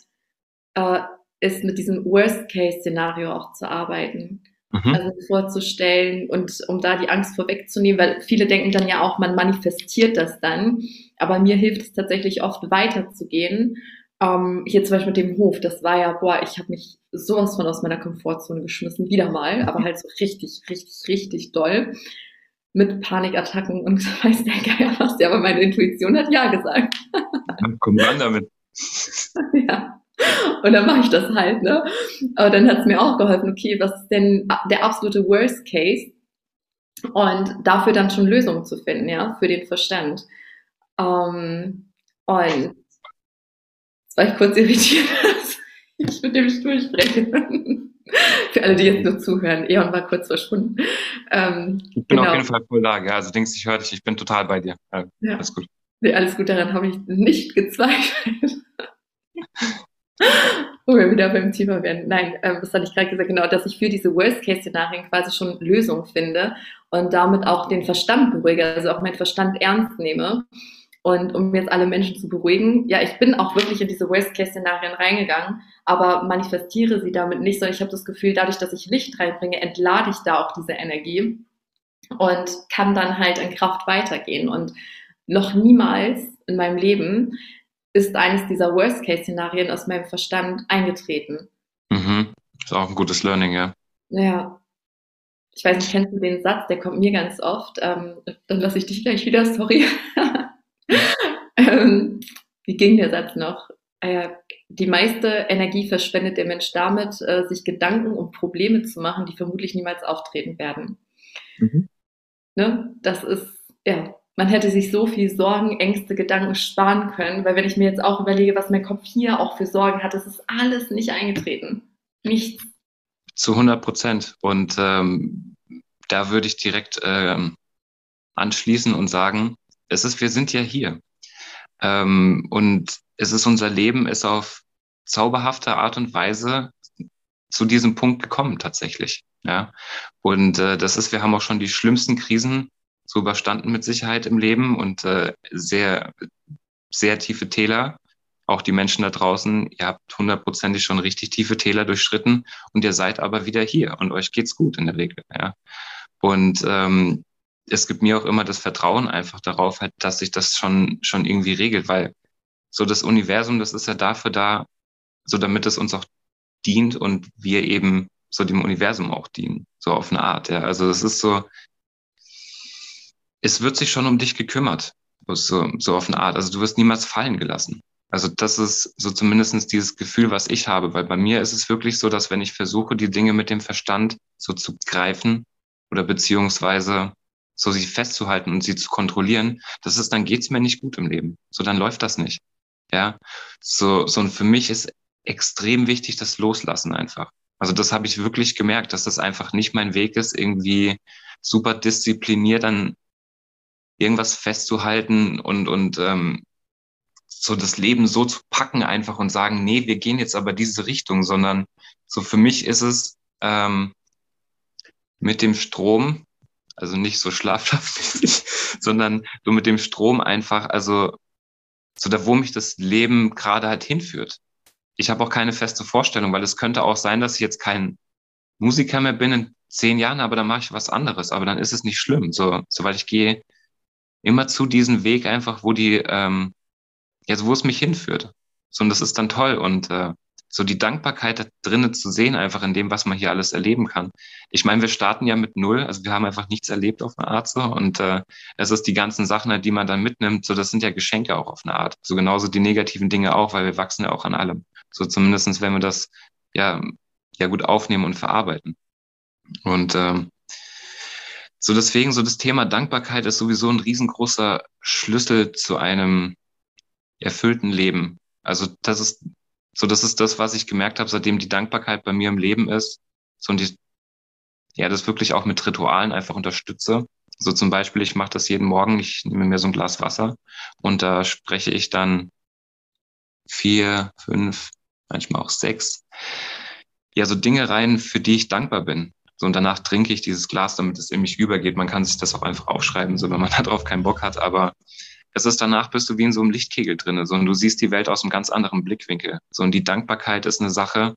äh, ist mit diesem Worst-Case-Szenario auch zu arbeiten. Mhm. Also vorzustellen und um da die Angst vorwegzunehmen, weil viele denken dann ja auch, man manifestiert das dann. Aber mir hilft es tatsächlich oft weiterzugehen. Ähm, hier zum Beispiel mit dem Hof, das war ja, boah, ich habe mich sowas von aus meiner Komfortzone geschmissen, wieder mal, aber halt so richtig, richtig, richtig doll. Mit Panikattacken und weiß der Geier was, ja, aber meine Intuition hat ja gesagt. Komm ran damit. ja. Und dann mache ich das halt, ne? Aber dann hat es mir auch geholfen, okay, was ist denn der absolute Worst Case? Und dafür dann schon Lösungen zu finden, ja, für den Verstand. Ähm, und jetzt war ich kurz irritiert, dass ich mit dem Stuhl spreche. Für alle, die jetzt nur zuhören, Eon war kurz verschwunden. Ähm, ich bin genau. auf jeden Fall voll da, ja. Also denkst ich höre dich, ich bin total bei dir. Ja, ja. Alles gut. Nee, alles gut, daran habe ich nicht gezweifelt. Wo wir wieder beim Thema werden. Nein, ähm, das hatte ich gerade gesagt, genau, dass ich für diese Worst-Case-Szenarien quasi schon Lösungen finde und damit auch den Verstand beruhige, also auch meinen Verstand ernst nehme. Und um jetzt alle Menschen zu beruhigen, ja, ich bin auch wirklich in diese Worst-Case-Szenarien reingegangen, aber manifestiere sie damit nicht, sondern ich habe das Gefühl, dadurch, dass ich Licht reinbringe, entlade ich da auch diese Energie und kann dann halt in Kraft weitergehen. Und noch niemals in meinem Leben ist eines dieser Worst-Case-Szenarien aus meinem Verstand eingetreten. Mhm. Ist auch ein gutes Learning, ja. Ja. Ich weiß nicht, kennst du den Satz? Der kommt mir ganz oft. Ähm, dann lasse ich dich gleich wieder, sorry. ähm, wie ging der Satz noch? Äh, die meiste Energie verschwendet der Mensch damit, äh, sich Gedanken um Probleme zu machen, die vermutlich niemals auftreten werden. Mhm. Ne? Das ist, ja, man hätte sich so viel Sorgen, Ängste, Gedanken sparen können, weil wenn ich mir jetzt auch überlege, was mein Kopf hier auch für Sorgen hat, das ist alles nicht eingetreten. Nichts. Zu 100 Prozent. Und ähm, da würde ich direkt ähm, anschließen und sagen, es ist, wir sind ja hier. Ähm, und es ist unser Leben, ist auf zauberhafte Art und Weise zu diesem Punkt gekommen tatsächlich. Ja. Und äh, das ist, wir haben auch schon die schlimmsten Krisen so überstanden mit Sicherheit im Leben und äh, sehr, sehr tiefe Täler. Auch die Menschen da draußen, ihr habt hundertprozentig schon richtig tiefe Täler durchschritten und ihr seid aber wieder hier und euch geht's gut in der Regel. Ja. Und ähm, es gibt mir auch immer das Vertrauen einfach darauf, halt, dass sich das schon, schon irgendwie regelt, weil so das Universum, das ist ja dafür da, so damit es uns auch dient und wir eben so dem Universum auch dienen, so auf eine Art. Ja. Also es ist so, es wird sich schon um dich gekümmert, so, so auf eine Art. Also du wirst niemals fallen gelassen. Also das ist so zumindestens dieses Gefühl, was ich habe, weil bei mir ist es wirklich so, dass wenn ich versuche, die Dinge mit dem Verstand so zu greifen oder beziehungsweise so sie festzuhalten und sie zu kontrollieren, das ist, dann geht's mir nicht gut im Leben. So, dann läuft das nicht. Ja, so, so und für mich ist extrem wichtig das Loslassen einfach. Also das habe ich wirklich gemerkt, dass das einfach nicht mein Weg ist, irgendwie super diszipliniert an irgendwas festzuhalten und, und ähm, so das Leben so zu packen einfach und sagen, nee, wir gehen jetzt aber diese Richtung, sondern so für mich ist es ähm, mit dem Strom, also nicht so schlafschaftsmäßig, sondern so mit dem Strom einfach, also so da, wo mich das Leben gerade halt hinführt. Ich habe auch keine feste Vorstellung, weil es könnte auch sein, dass ich jetzt kein Musiker mehr bin in zehn Jahren, aber dann mache ich was anderes. Aber dann ist es nicht schlimm, so, so weil ich gehe immer zu diesem Weg einfach, wo die, ähm, so wo es mich hinführt. So, und das ist dann toll. Und äh, so die Dankbarkeit da drinnen zu sehen, einfach in dem, was man hier alles erleben kann. Ich meine, wir starten ja mit null, also wir haben einfach nichts erlebt auf eine Art so. Und äh, es ist die ganzen Sachen, die man dann mitnimmt, so das sind ja Geschenke auch auf eine Art. So genauso die negativen Dinge auch, weil wir wachsen ja auch an allem. So zumindestens, wenn wir das ja, ja gut aufnehmen und verarbeiten. Und ähm, so deswegen, so das Thema Dankbarkeit ist sowieso ein riesengroßer Schlüssel zu einem erfüllten Leben. Also das ist so, das ist das, was ich gemerkt habe, seitdem die Dankbarkeit bei mir im Leben ist. So und die, ja, das wirklich auch mit Ritualen einfach unterstütze. So zum Beispiel, ich mache das jeden Morgen, ich nehme mir so ein Glas Wasser und da spreche ich dann vier, fünf, manchmal auch sechs, ja, so Dinge rein, für die ich dankbar bin. So, und danach trinke ich dieses Glas, damit es in mich übergeht. Man kann sich das auch einfach aufschreiben, so wenn man darauf keinen Bock hat. Aber es ist danach, bist du wie in so einem Lichtkegel drinne. So, und du siehst die Welt aus einem ganz anderen Blickwinkel. So, und die Dankbarkeit ist eine Sache,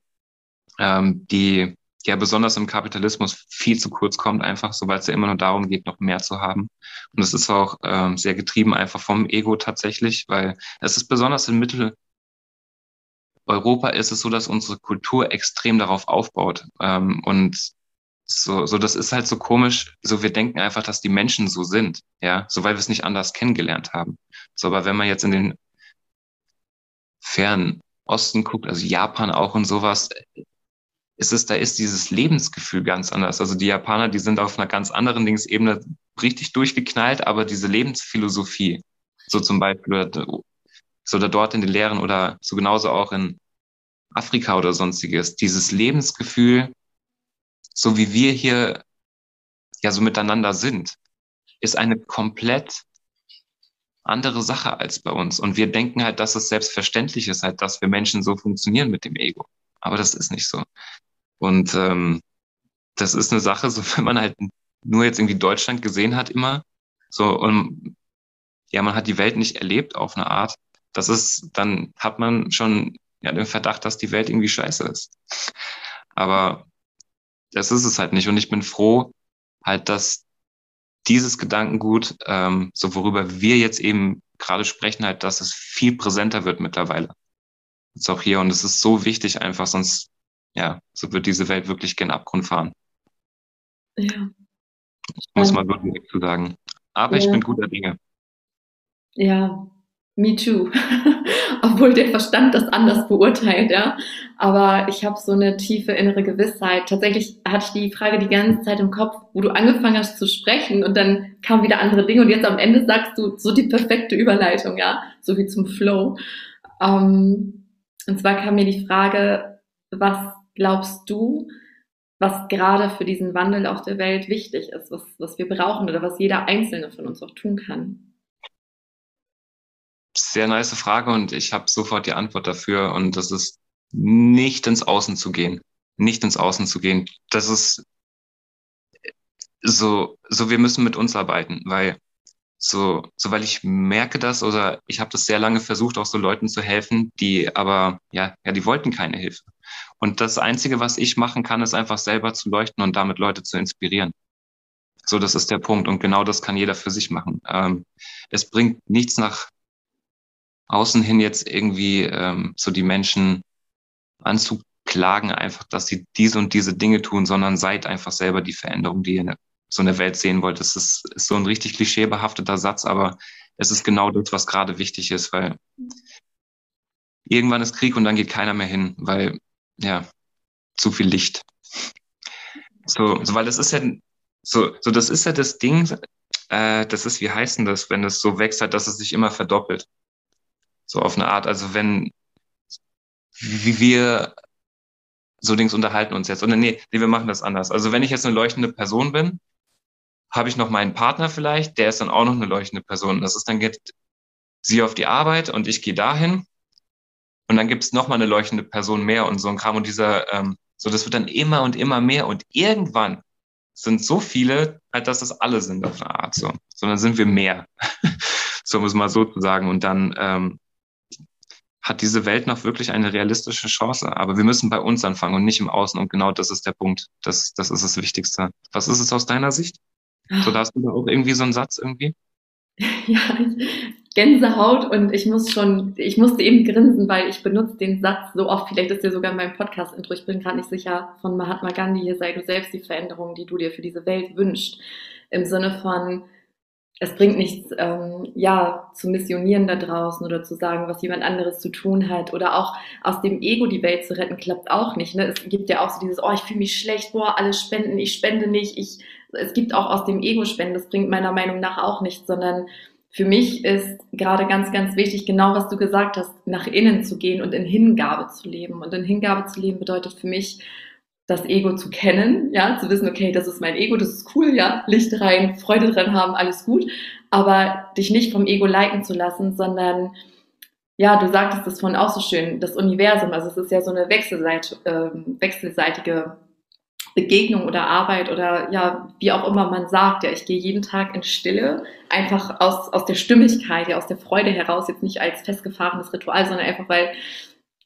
ähm, die ja besonders im Kapitalismus viel zu kurz kommt, einfach so, weil es ja immer nur darum geht, noch mehr zu haben. Und es ist auch ähm, sehr getrieben einfach vom Ego tatsächlich, weil es ist besonders in Mitteleuropa ist es so, dass unsere Kultur extrem darauf aufbaut. Ähm, und so, so, das ist halt so komisch. So, wir denken einfach, dass die Menschen so sind, ja, so weil wir es nicht anders kennengelernt haben. So, aber wenn man jetzt in den fernen Osten guckt, also Japan auch und sowas, ist es, da ist dieses Lebensgefühl ganz anders. Also die Japaner, die sind auf einer ganz anderen Dingsebene richtig durchgeknallt, aber diese Lebensphilosophie, so zum Beispiel, so da dort in den Lehren oder so genauso auch in Afrika oder sonstiges, dieses Lebensgefühl, so wie wir hier ja so miteinander sind, ist eine komplett andere Sache als bei uns. Und wir denken halt, dass es selbstverständlich ist, halt, dass wir Menschen so funktionieren mit dem Ego. Aber das ist nicht so. Und ähm, das ist eine Sache, so wenn man halt nur jetzt irgendwie Deutschland gesehen hat immer, so und ja, man hat die Welt nicht erlebt auf eine Art. Das ist, dann hat man schon ja den Verdacht, dass die Welt irgendwie scheiße ist. Aber das ist es halt nicht. Und ich bin froh, halt, dass dieses Gedankengut, ähm, so worüber wir jetzt eben gerade sprechen, halt, dass es viel präsenter wird mittlerweile. Jetzt auch hier. Und es ist so wichtig einfach, sonst, ja, so wird diese Welt wirklich gen Abgrund fahren. Ja. Muss man wirklich zu sagen. Aber ja. ich bin guter Dinge. Ja, Me too. Obwohl der Verstand das anders beurteilt, ja. Aber ich habe so eine tiefe innere Gewissheit. Tatsächlich hatte ich die Frage die ganze Zeit im Kopf, wo du angefangen hast zu sprechen und dann kamen wieder andere Dinge und jetzt am Ende sagst du so die perfekte Überleitung, ja, so wie zum Flow. Ähm, und zwar kam mir die Frage, was glaubst du, was gerade für diesen Wandel auf der Welt wichtig ist, was, was wir brauchen oder was jeder Einzelne von uns auch tun kann? Sehr nice Frage und ich habe sofort die Antwort dafür und das ist nicht ins Außen zu gehen. Nicht ins Außen zu gehen. Das ist so, so wir müssen mit uns arbeiten, weil so, so weil ich merke das oder ich habe das sehr lange versucht, auch so Leuten zu helfen, die aber, ja, ja, die wollten keine Hilfe. Und das Einzige, was ich machen kann, ist einfach selber zu leuchten und damit Leute zu inspirieren. So, das ist der Punkt. Und genau das kann jeder für sich machen. Ähm, es bringt nichts nach außen hin jetzt irgendwie ähm, so die Menschen anzuklagen, einfach, dass sie diese und diese Dinge tun, sondern seid einfach selber die Veränderung, die ihr so in der Welt sehen wollt. Das ist, ist so ein richtig klischeebehafteter Satz, aber es ist genau das, was gerade wichtig ist, weil irgendwann ist Krieg und dann geht keiner mehr hin, weil, ja, zu viel Licht. So, so weil das ist ja, so, so das ist ja das Ding, äh, das ist, wie heißt denn das, wenn es so wächst, halt, dass es sich immer verdoppelt. So auf eine Art. Also wenn, wie wir so Dings unterhalten uns jetzt. Oder nee, nee, wir machen das anders. Also wenn ich jetzt eine leuchtende Person bin, habe ich noch meinen Partner vielleicht, der ist dann auch noch eine leuchtende Person. Das ist dann geht sie auf die Arbeit und ich gehe dahin und dann gibt es noch mal eine leuchtende Person mehr und so ein Kram und dieser ähm, so das wird dann immer und immer mehr und irgendwann sind so viele, halt, dass das alle sind auf eine Art so, sondern sind wir mehr, so muss man so sagen und dann ähm, hat diese Welt noch wirklich eine realistische Chance. Aber wir müssen bei uns anfangen und nicht im Außen. Und genau das ist der Punkt. Das, das ist das Wichtigste. Was ist es aus deiner Sicht? So, da hast du da auch irgendwie so einen Satz irgendwie? Ja, Gänsehaut und ich muss schon, ich musste eben grinsen, weil ich benutze den Satz so oft, vielleicht ist der sogar in meinem Podcast-Intro, ich bin gerade nicht sicher, von Mahatma Gandhi, hier sei du selbst die Veränderung, die du dir für diese Welt wünschst. Im Sinne von, es bringt nichts, ähm, ja, zu missionieren da draußen oder zu sagen, was jemand anderes zu tun hat oder auch aus dem Ego die Welt zu retten, klappt auch nicht. Ne? Es gibt ja auch so dieses, oh, ich fühle mich schlecht, boah, alles spenden, ich spende nicht. Ich, es gibt auch aus dem Ego spenden, das bringt meiner Meinung nach auch nichts, sondern für mich ist gerade ganz, ganz wichtig, genau was du gesagt hast, nach innen zu gehen und in Hingabe zu leben. Und in Hingabe zu leben bedeutet für mich, das Ego zu kennen, ja, zu wissen, okay, das ist mein Ego, das ist cool, ja, Licht rein, Freude dran haben, alles gut, aber dich nicht vom Ego leiten zu lassen, sondern ja, du sagtest das vorhin auch so schön, das Universum, also es ist ja so eine Wechselseit, äh, wechselseitige Begegnung oder Arbeit oder ja, wie auch immer man sagt, ja, ich gehe jeden Tag in Stille, einfach aus, aus der Stimmigkeit, ja, aus der Freude heraus, jetzt nicht als festgefahrenes Ritual, sondern einfach, weil,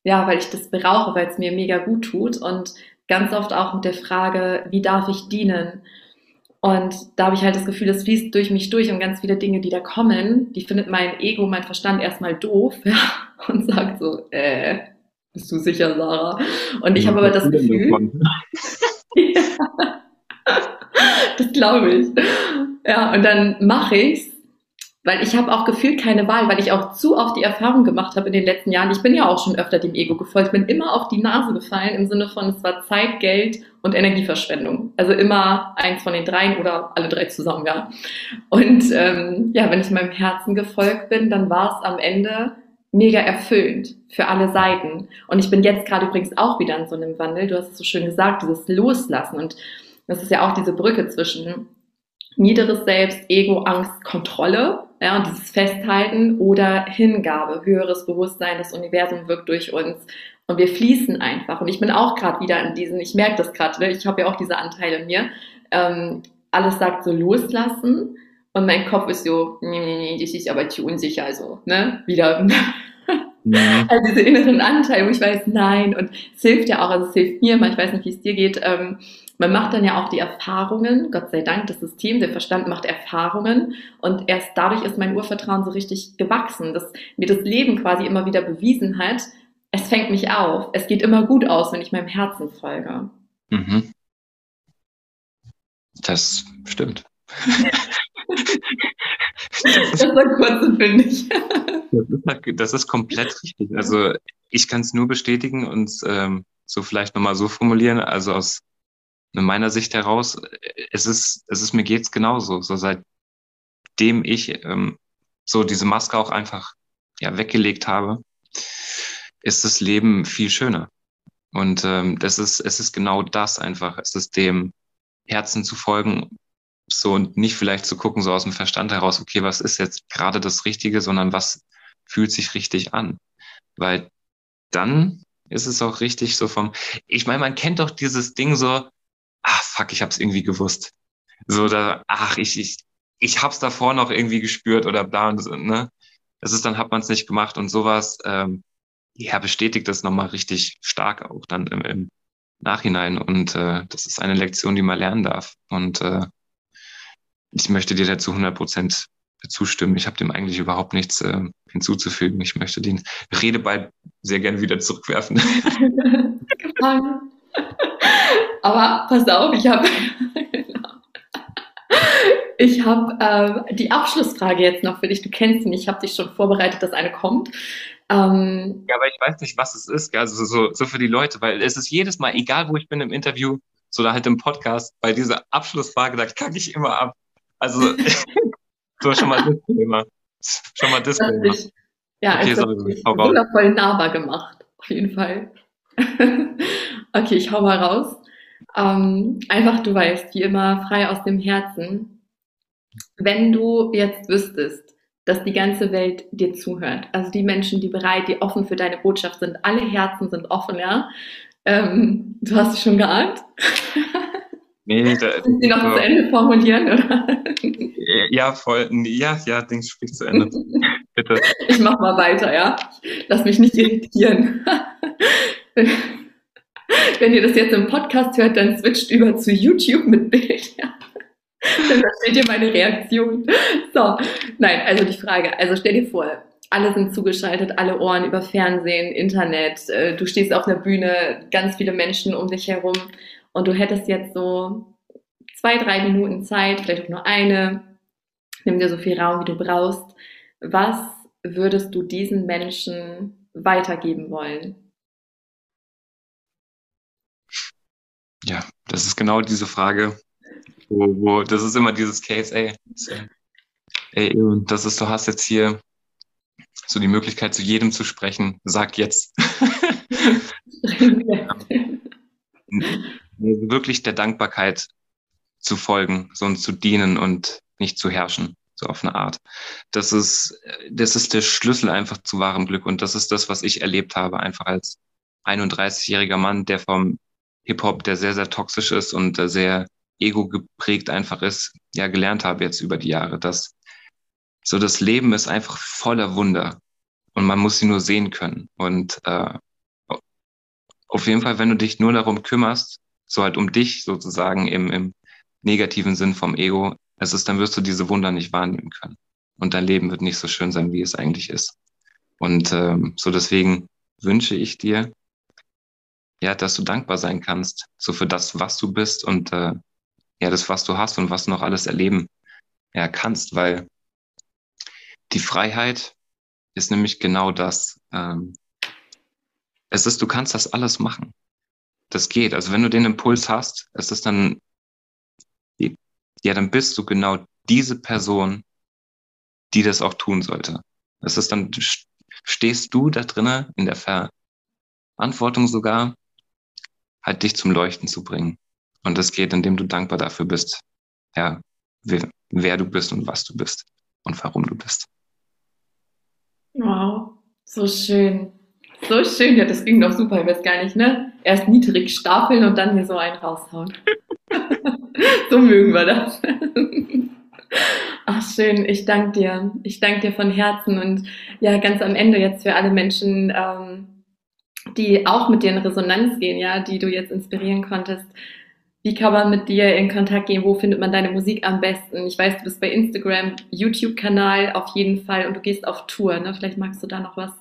ja, weil ich das brauche, weil es mir mega gut tut. Und ganz oft auch mit der Frage, wie darf ich dienen? Und da habe ich halt das Gefühl, das fließt durch mich durch und ganz viele Dinge, die da kommen, die findet mein Ego, mein Verstand erstmal doof ja, und sagt so, äh, bist du sicher, Sarah? Und ich habe aber das Gefühl, ja, das glaube ich. Ja, und dann mache ich's weil ich habe auch gefühlt keine Wahl, weil ich auch zu oft die Erfahrung gemacht habe in den letzten Jahren. Ich bin ja auch schon öfter dem Ego gefolgt, bin immer auf die Nase gefallen im Sinne von, es war Zeit, Geld und Energieverschwendung. Also immer eins von den dreien oder alle drei zusammen, ja. Und ähm, ja, wenn ich meinem Herzen gefolgt bin, dann war es am Ende mega erfüllend für alle Seiten. Und ich bin jetzt gerade übrigens auch wieder in so einem Wandel. Du hast es so schön gesagt, dieses Loslassen. Und das ist ja auch diese Brücke zwischen niederes Selbst, Ego, Angst, Kontrolle ja, und dieses Festhalten oder Hingabe, höheres Bewusstsein, das Universum wirkt durch uns und wir fließen einfach. Und ich bin auch gerade wieder in diesen, ich merke das gerade, ne? ich habe ja auch diese Anteile in mir, ähm, alles sagt so loslassen und mein Kopf ist so, nee, nee, nee, das ist aber zu unsicher, also, ne, wieder. Ja. Also diese inneren Anteile, wo ich weiß, nein, und es hilft ja auch, also es hilft mir, ich weiß nicht, wie es dir geht, ähm, man macht dann ja auch die Erfahrungen, Gott sei Dank, das System, der Verstand macht Erfahrungen und erst dadurch ist mein Urvertrauen so richtig gewachsen, dass mir das Leben quasi immer wieder bewiesen hat, es fängt mich auf, es geht immer gut aus, wenn ich meinem Herzen folge. Mhm. Das stimmt. das war kurz und bündig. Halt, das ist komplett richtig. Also ich kann es nur bestätigen und ähm, so vielleicht nochmal so formulieren. Also aus meiner Sicht heraus, es ist, es ist mir geht's genauso. So seitdem ich ähm, so diese Maske auch einfach ja weggelegt habe, ist das Leben viel schöner. Und ähm, das ist, es ist genau das einfach. Es ist dem Herzen zu folgen, so und nicht vielleicht zu gucken, so aus dem Verstand heraus, okay, was ist jetzt gerade das Richtige, sondern was fühlt sich richtig an. Weil dann ist es auch richtig so vom, ich meine, man kennt doch dieses Ding so, ah, fuck, ich hab's irgendwie gewusst. So da, ach, ich, ich, ich hab's davor noch irgendwie gespürt oder da und so, ne? Das ist, dann hat man es nicht gemacht und sowas, ähm, ja, bestätigt das nochmal richtig stark auch dann im, im Nachhinein. Und äh, das ist eine Lektion, die man lernen darf. Und äh, ich möchte dir dazu 100 Prozent zustimmen. Ich habe dem eigentlich überhaupt nichts äh, hinzuzufügen. Ich möchte den Redeball sehr gerne wieder zurückwerfen. Aber pass auf, ich habe ich habe äh, die Abschlussfrage jetzt noch für dich. Du kennst ihn, ich habe dich schon vorbereitet, dass eine kommt. Ähm, ja, aber ich weiß nicht, was es ist. Also so, so für die Leute, weil es ist jedes Mal, egal wo ich bin im Interview, so da halt im Podcast, bei dieser Abschlussfrage, da kacke ich immer ab. Also so schon mal Disclaimer. Schon mal Disclaimer. Ja, okay, also wundervoll nahbar gemacht, auf jeden Fall. okay, ich hau mal raus. Ähm, einfach, du weißt, wie immer, frei aus dem Herzen. Wenn du jetzt wüsstest, dass die ganze Welt dir zuhört, also die Menschen, die bereit, die offen für deine Botschaft sind, alle Herzen sind offen, ja. Ähm, du hast es schon geahnt. Nee, da, Müssen Sie noch so, zu Ende formulieren, oder? Ja, voll. Ja, ja, Dings spricht zu Ende. Bitte. Ich mach mal weiter, ja. Lass mich nicht irritieren. Wenn ihr das jetzt im Podcast hört, dann switcht über zu YouTube mit Bild, ja. Dann versteht ihr meine Reaktion. So, nein, also die Frage. Also stell dir vor, alle sind zugeschaltet, alle Ohren über Fernsehen, Internet. Äh, du stehst auf einer Bühne, ganz viele Menschen um dich herum und du hättest jetzt so zwei, drei Minuten Zeit, vielleicht auch nur eine, nimm dir so viel Raum, wie du brauchst. Was würdest du diesen Menschen weitergeben wollen? Ja, das ist genau diese Frage, wo, wo das ist immer dieses Case, ey, ey, das ist, du hast jetzt hier so die Möglichkeit, zu jedem zu sprechen, sag jetzt. wirklich der Dankbarkeit zu folgen, sondern zu dienen und nicht zu herrschen, so auf eine Art. Das ist, das ist der Schlüssel einfach zu wahrem Glück und das ist das, was ich erlebt habe, einfach als 31-jähriger Mann, der vom Hip-Hop, der sehr, sehr toxisch ist und sehr ego geprägt einfach ist, ja, gelernt habe jetzt über die Jahre, dass so das Leben ist einfach voller Wunder und man muss sie nur sehen können. Und äh, auf jeden Fall, wenn du dich nur darum kümmerst, so halt um dich sozusagen im, im negativen Sinn vom Ego, es ist, dann wirst du diese Wunder nicht wahrnehmen können. Und dein Leben wird nicht so schön sein, wie es eigentlich ist. Und ähm, so deswegen wünsche ich dir, ja, dass du dankbar sein kannst, so für das, was du bist und äh, ja, das, was du hast und was du noch alles erleben ja, kannst, weil die Freiheit ist nämlich genau das. Ähm, es ist, du kannst das alles machen das geht. Also wenn du den Impuls hast, ist es dann, ja, dann bist du genau diese Person, die das auch tun sollte. Das ist dann, stehst du da drinnen in der Verantwortung sogar, halt dich zum Leuchten zu bringen. Und das geht, indem du dankbar dafür bist, ja, wer, wer du bist und was du bist und warum du bist. Wow, so schön. So schön, ja, das ging doch super, ich weiß gar nicht, ne? Erst niedrig stapeln und dann hier so einen raushauen. so mögen wir das. Ach schön, ich danke dir. Ich danke dir von Herzen und ja, ganz am Ende jetzt für alle Menschen, ähm, die auch mit dir in Resonanz gehen, ja, die du jetzt inspirieren konntest. Wie kann man mit dir in Kontakt gehen? Wo findet man deine Musik am besten? Ich weiß, du bist bei Instagram, YouTube-Kanal auf jeden Fall und du gehst auf Tour. Ne? Vielleicht magst du da noch was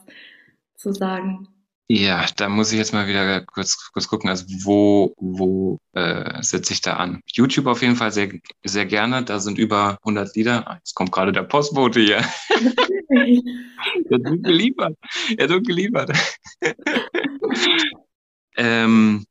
zu sagen? Ja, da muss ich jetzt mal wieder kurz, kurz gucken, also wo, wo äh, setze ich da an? YouTube auf jeden Fall sehr, sehr gerne, da sind über 100 Lieder. Ah, jetzt kommt gerade der Postbote hier. er hat geliefert. Er hat geliefert. ähm,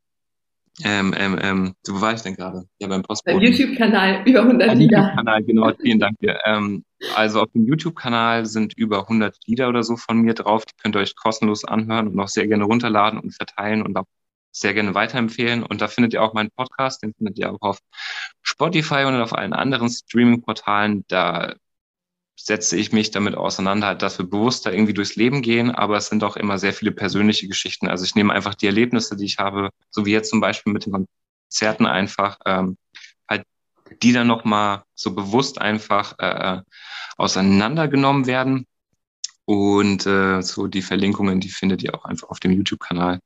ähm, ähm, ähm, wo war ich denn gerade? Ja, beim Postboten. Beim YouTube-Kanal über 100 Lieder. YouTube-Kanal, genau, vielen Dank dir. Ähm, also auf dem YouTube-Kanal sind über 100 Lieder oder so von mir drauf. Die könnt ihr euch kostenlos anhören und auch sehr gerne runterladen und verteilen und auch sehr gerne weiterempfehlen. Und da findet ihr auch meinen Podcast, den findet ihr auch auf Spotify und auf allen anderen Streaming-Portalen. Da setze ich mich damit auseinander, dass wir bewusster irgendwie durchs Leben gehen, aber es sind auch immer sehr viele persönliche Geschichten. Also ich nehme einfach die Erlebnisse, die ich habe, so wie jetzt zum Beispiel mit den Konzerten einfach, ähm, halt die dann nochmal so bewusst einfach äh, auseinandergenommen werden. Und äh, so die Verlinkungen, die findet ihr auch einfach auf dem YouTube-Kanal.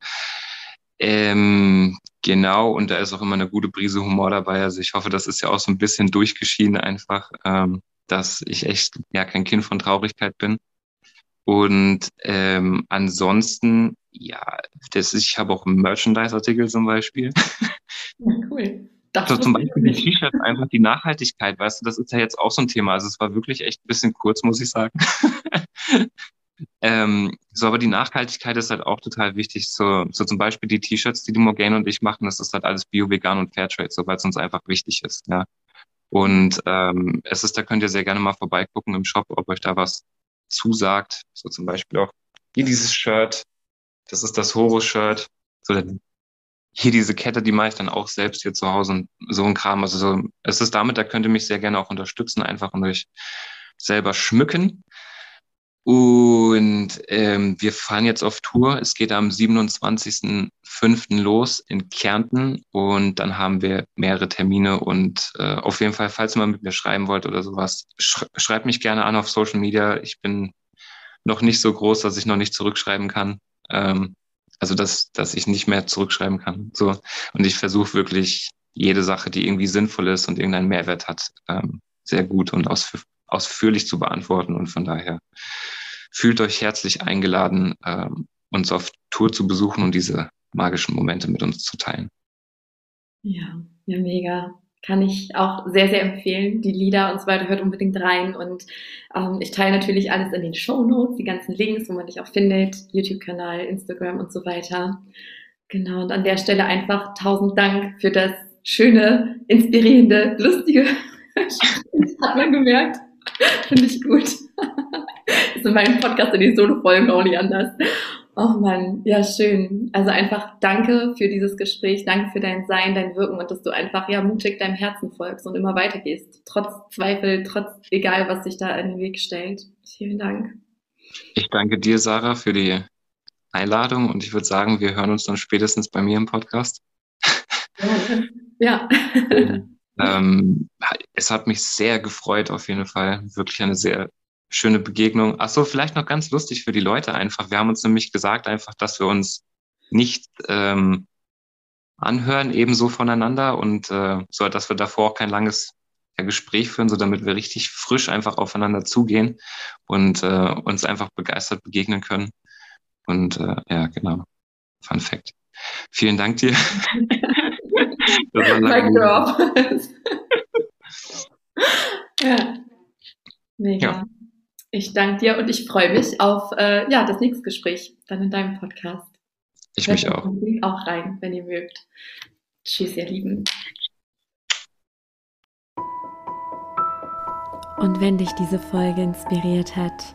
Ähm, genau, und da ist auch immer eine gute Brise Humor dabei. Also ich hoffe, das ist ja auch so ein bisschen durchgeschieden einfach. Ähm, dass ich echt ja kein Kind von Traurigkeit bin. Und ähm, ansonsten, ja, das ist, ich habe auch Merchandise-Artikel zum Beispiel. Ja, cool. Das so zum Beispiel die T-Shirts, einfach die Nachhaltigkeit, weißt du, das ist ja jetzt auch so ein Thema. Also es war wirklich echt ein bisschen kurz, muss ich sagen. ähm, so, aber die Nachhaltigkeit ist halt auch total wichtig. So, so zum Beispiel die T-Shirts, die die Morgane und ich machen, das ist halt alles Bio, Vegan und Fairtrade, so weil es uns einfach wichtig ist. Ja. Und ähm, es ist, da könnt ihr sehr gerne mal vorbeigucken im Shop, ob euch da was zusagt. So zum Beispiel auch hier dieses Shirt. Das ist das Horus-Shirt. So, hier diese Kette, die mache ich dann auch selbst hier zu Hause und so ein Kram. Also so, es ist damit, da könnt ihr mich sehr gerne auch unterstützen, einfach und euch selber schmücken. Und ähm, wir fahren jetzt auf Tour. Es geht am 27.05. los in Kärnten und dann haben wir mehrere Termine und äh, auf jeden Fall, falls ihr mal mit mir schreiben wollt oder sowas, sch schreibt mich gerne an auf Social Media. Ich bin noch nicht so groß, dass ich noch nicht zurückschreiben kann. Ähm, also dass, dass ich nicht mehr zurückschreiben kann. So. Und ich versuche wirklich jede Sache, die irgendwie sinnvoll ist und irgendeinen Mehrwert hat, ähm, sehr gut und ausf ausführlich zu beantworten. Und von daher fühlt euch herzlich eingeladen, ähm, uns auf Tour zu besuchen und diese magischen Momente mit uns zu teilen. Ja, ja, mega. Kann ich auch sehr, sehr empfehlen. Die Lieder und so weiter hört unbedingt rein. Und ähm, ich teile natürlich alles in den Show Notes, die ganzen Links, wo man dich auch findet, YouTube-Kanal, Instagram und so weiter. Genau, und an der Stelle einfach tausend Dank für das schöne, inspirierende, lustige. Hat man gemerkt. Finde ich gut. das ist in meinem Podcast in die Solo-Folgen auch nicht anders. Oh Mann, ja, schön. Also einfach danke für dieses Gespräch, danke für dein Sein, dein Wirken und dass du einfach ja mutig deinem Herzen folgst und immer weitergehst. Trotz Zweifel, trotz egal, was sich da in den Weg stellt. Vielen Dank. Ich danke dir, Sarah, für die Einladung und ich würde sagen, wir hören uns dann spätestens bei mir im Podcast. Ja. ja. Ähm, es hat mich sehr gefreut, auf jeden Fall. Wirklich eine sehr schöne Begegnung. Ach so, vielleicht noch ganz lustig für die Leute einfach. Wir haben uns nämlich gesagt einfach, dass wir uns nicht ähm, anhören, ebenso voneinander und äh, so, dass wir davor auch kein langes Gespräch führen, so damit wir richtig frisch einfach aufeinander zugehen und äh, uns einfach begeistert begegnen können. Und äh, ja, genau. Fun Fact. Vielen Dank dir. das war lange. ja. Mega. Ja. Ich danke dir und ich freue mich auf äh, ja, das nächste Gespräch dann in deinem Podcast. Ich Hört mich auch. Auch rein, wenn ihr mögt. Tschüss, ihr Lieben. Und wenn dich diese Folge inspiriert hat,